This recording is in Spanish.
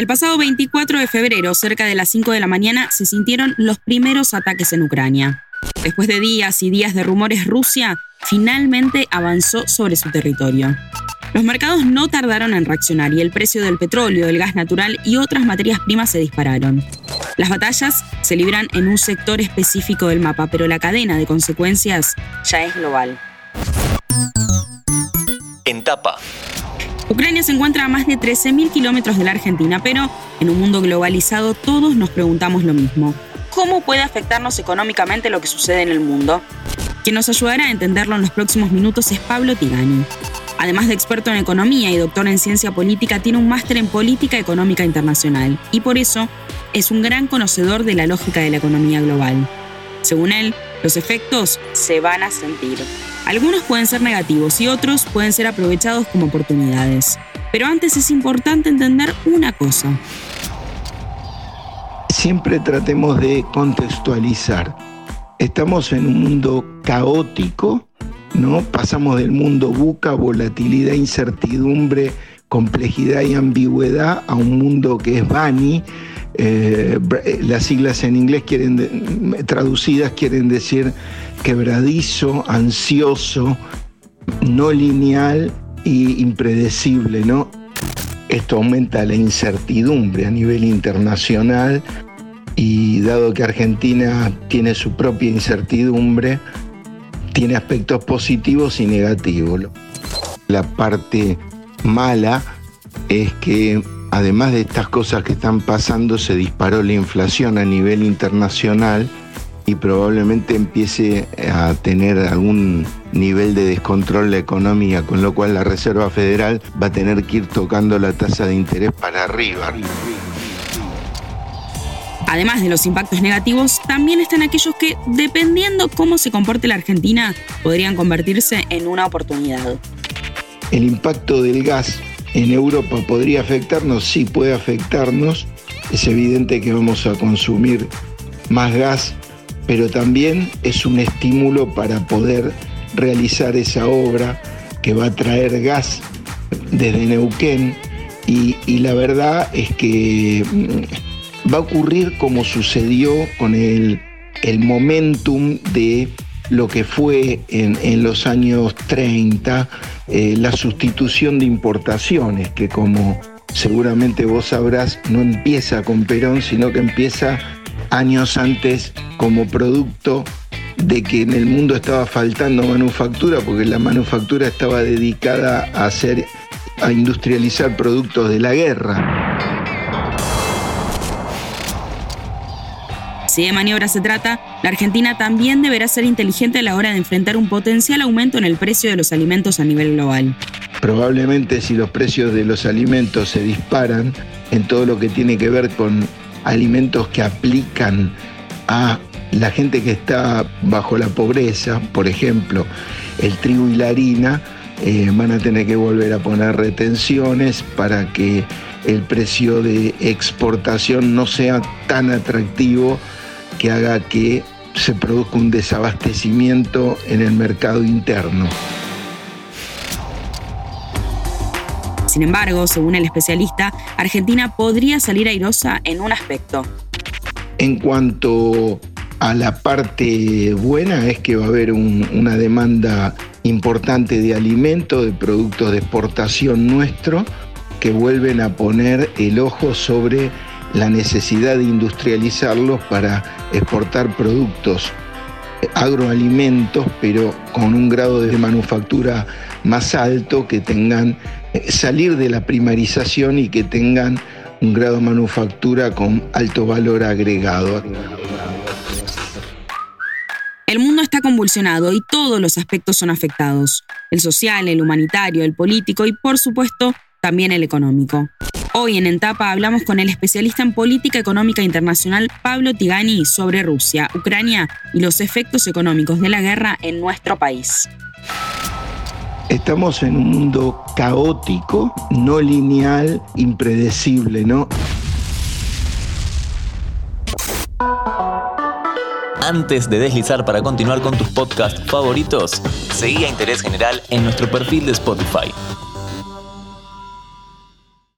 El pasado 24 de febrero, cerca de las 5 de la mañana, se sintieron los primeros ataques en Ucrania. Después de días y días de rumores, Rusia finalmente avanzó sobre su territorio. Los mercados no tardaron en reaccionar y el precio del petróleo, del gas natural y otras materias primas se dispararon. Las batallas se libran en un sector específico del mapa, pero la cadena de consecuencias ya es global. En tapa. Ucrania se encuentra a más de 13.000 kilómetros de la Argentina, pero en un mundo globalizado todos nos preguntamos lo mismo. ¿Cómo puede afectarnos económicamente lo que sucede en el mundo? Quien nos ayudará a entenderlo en los próximos minutos es Pablo Tigani. Además de experto en economía y doctor en ciencia política, tiene un máster en política económica internacional y por eso es un gran conocedor de la lógica de la economía global. Según él, los efectos se van a sentir. Algunos pueden ser negativos y otros pueden ser aprovechados como oportunidades. Pero antes es importante entender una cosa. Siempre tratemos de contextualizar. Estamos en un mundo caótico ¿no? Pasamos del mundo buca, volatilidad, incertidumbre, complejidad y ambigüedad a un mundo que es Bani. Eh, las siglas en inglés quieren traducidas quieren decir quebradizo, ansioso, no lineal y impredecible, ¿no? Esto aumenta la incertidumbre a nivel internacional y dado que Argentina tiene su propia incertidumbre, tiene aspectos positivos y negativos. La parte mala es que además de estas cosas que están pasando, se disparó la inflación a nivel internacional y probablemente empiece a tener algún nivel de descontrol la economía, con lo cual la Reserva Federal va a tener que ir tocando la tasa de interés para arriba. Además de los impactos negativos, también están aquellos que, dependiendo cómo se comporte la Argentina, podrían convertirse en una oportunidad. El impacto del gas en Europa podría afectarnos, sí puede afectarnos. Es evidente que vamos a consumir más gas, pero también es un estímulo para poder realizar esa obra que va a traer gas desde Neuquén. Y, y la verdad es que mm, va a ocurrir como sucedió con el, momentum de lo que fue en, los años 30 eh, la sustitución de importaciones, que como seguramente vos sabrás, no empieza con Perón, sino que empieza años antes como producto de que en el mundo estaba faltando manufactura, porque la manufactura estaba dedicada a hacer, a industrializar productos de la guerra. Si de maniobra se trata, la Argentina también deberá ser inteligente a la hora de enfrentar un potencial aumento en el precio de los alimentos a nivel global. Probablemente si los precios de los alimentos se disparan en todo lo que tiene que ver con alimentos que aplican a la gente que está bajo la pobreza, por ejemplo, el trigo y la harina, eh, van a tener que volver a poner retenciones para que el precio de exportación no sea tan atractivo que haga que se produzca un desabastecimiento en el mercado interno. Sin embargo, según el especialista, Argentina podría salir airosa en un aspecto. En cuanto a la parte buena es que va a haber una demanda importante de alimentos, de productos de exportación nuestro, que vuelven a poner el ojo sobre la necesidad de industrializarlos para exportar productos agroalimentos, pero con un grado de manufactura más alto, que tengan, eh, salir de la primarización y que tengan un grado de manufactura con alto valor agregado. El mundo está convulsionado y todos los aspectos son afectados, el social, el humanitario, el político y por supuesto también el económico. Hoy en Entapa hablamos con el especialista en política económica internacional Pablo Tigani sobre Rusia, Ucrania y los efectos económicos de la guerra en nuestro país. Estamos en un mundo caótico, no lineal, impredecible, ¿no? Antes de deslizar para continuar con tus podcasts favoritos, seguí a Interés General en nuestro perfil de Spotify.